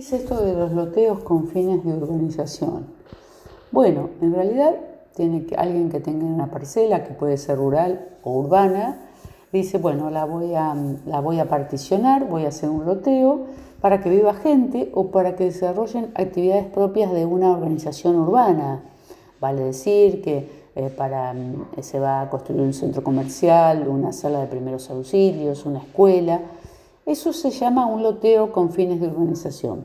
es esto de los loteos con fines de urbanización? Bueno, en realidad tiene que, alguien que tenga una parcela que puede ser rural o urbana, dice, bueno, la voy, a, la voy a particionar, voy a hacer un loteo para que viva gente o para que desarrollen actividades propias de una organización urbana. Vale decir que eh, para, mm, se va a construir un centro comercial, una sala de primeros auxilios, una escuela. Eso se llama un loteo con fines de urbanización.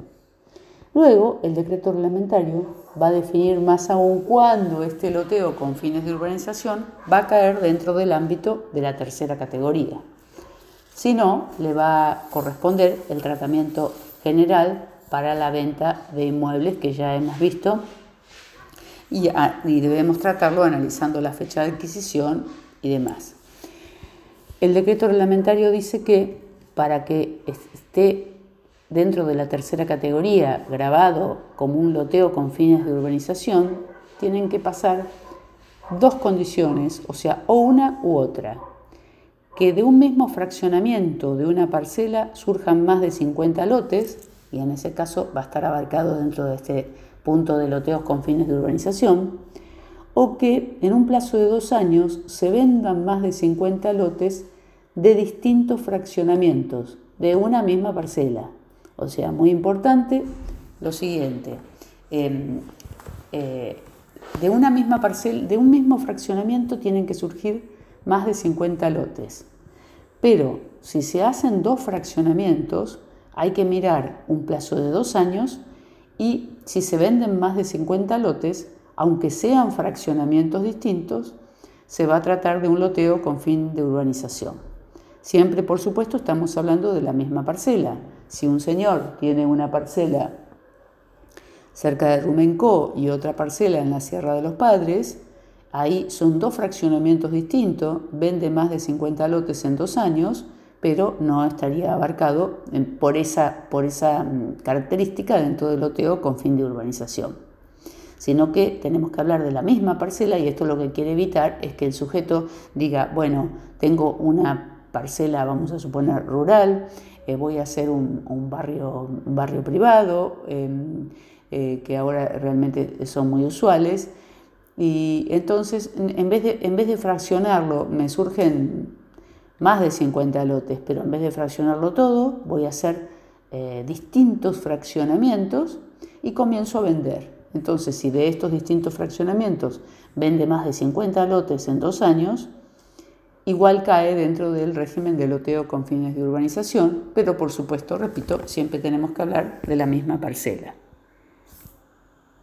Luego, el decreto reglamentario va a definir más aún cuándo este loteo con fines de urbanización va a caer dentro del ámbito de la tercera categoría. Si no, le va a corresponder el tratamiento general para la venta de inmuebles que ya hemos visto y, debemos tratarlo analizando la fecha de adquisición y demás. El decreto reglamentario dice que para que esté dentro de la tercera categoría grabado como un loteo con fines de urbanización, tienen que pasar dos condiciones, o sea, o una u otra. Que de un mismo fraccionamiento de una parcela surjan más de 50 lotes, y en ese caso va a estar abarcado dentro de este punto de loteos con fines de urbanización, o que en un plazo de dos años se vendan más de 50 lotes de distintos fraccionamientos de una misma parcela. O sea, muy importante lo siguiente, em, eh, de una misma parcela, de un mismo fraccionamiento tienen que surgir más de 50 lotes. Pero si se hacen dos fraccionamientos, hay que mirar un plazo de dos años y si se venden más de 50 lotes, aunque sean fraccionamientos distintos, se va a tratar de un loteo con fin de urbanización. Siempre, por supuesto, estamos hablando de la misma parcela. Si un señor tiene una parcela cerca de Rumencó y otra parcela en la Sierra de los Padres, Ahí son dos fraccionamientos distintos, vende más de 50 lotes en dos años, pero no estaría abarcado por esa, por esa mm, característica dentro del loteo con fin de urbanización. Sino que tenemos que hablar de la misma parcela y esto lo que quiere evitar es que el sujeto diga, bueno, tengo una parcela, vamos a suponer, rural, eh, voy a hacer un, barrio, un barrio privado, em, eh, que ahora realmente son muy usuales, y entonces, en vez de, en vez de fraccionarlo, me surgen más de 50 lotes, pero en vez de fraccionarlo todo, voy a hacer eh, distintos fraccionamientos y comienzo a vender. Entonces, si de estos distintos fraccionamientos vende más de 50 lotes en dos años, igual cae dentro del régimen de loteo con fines de urbanización, pero por supuesto, repito, siempre tenemos que hablar de la misma parcela.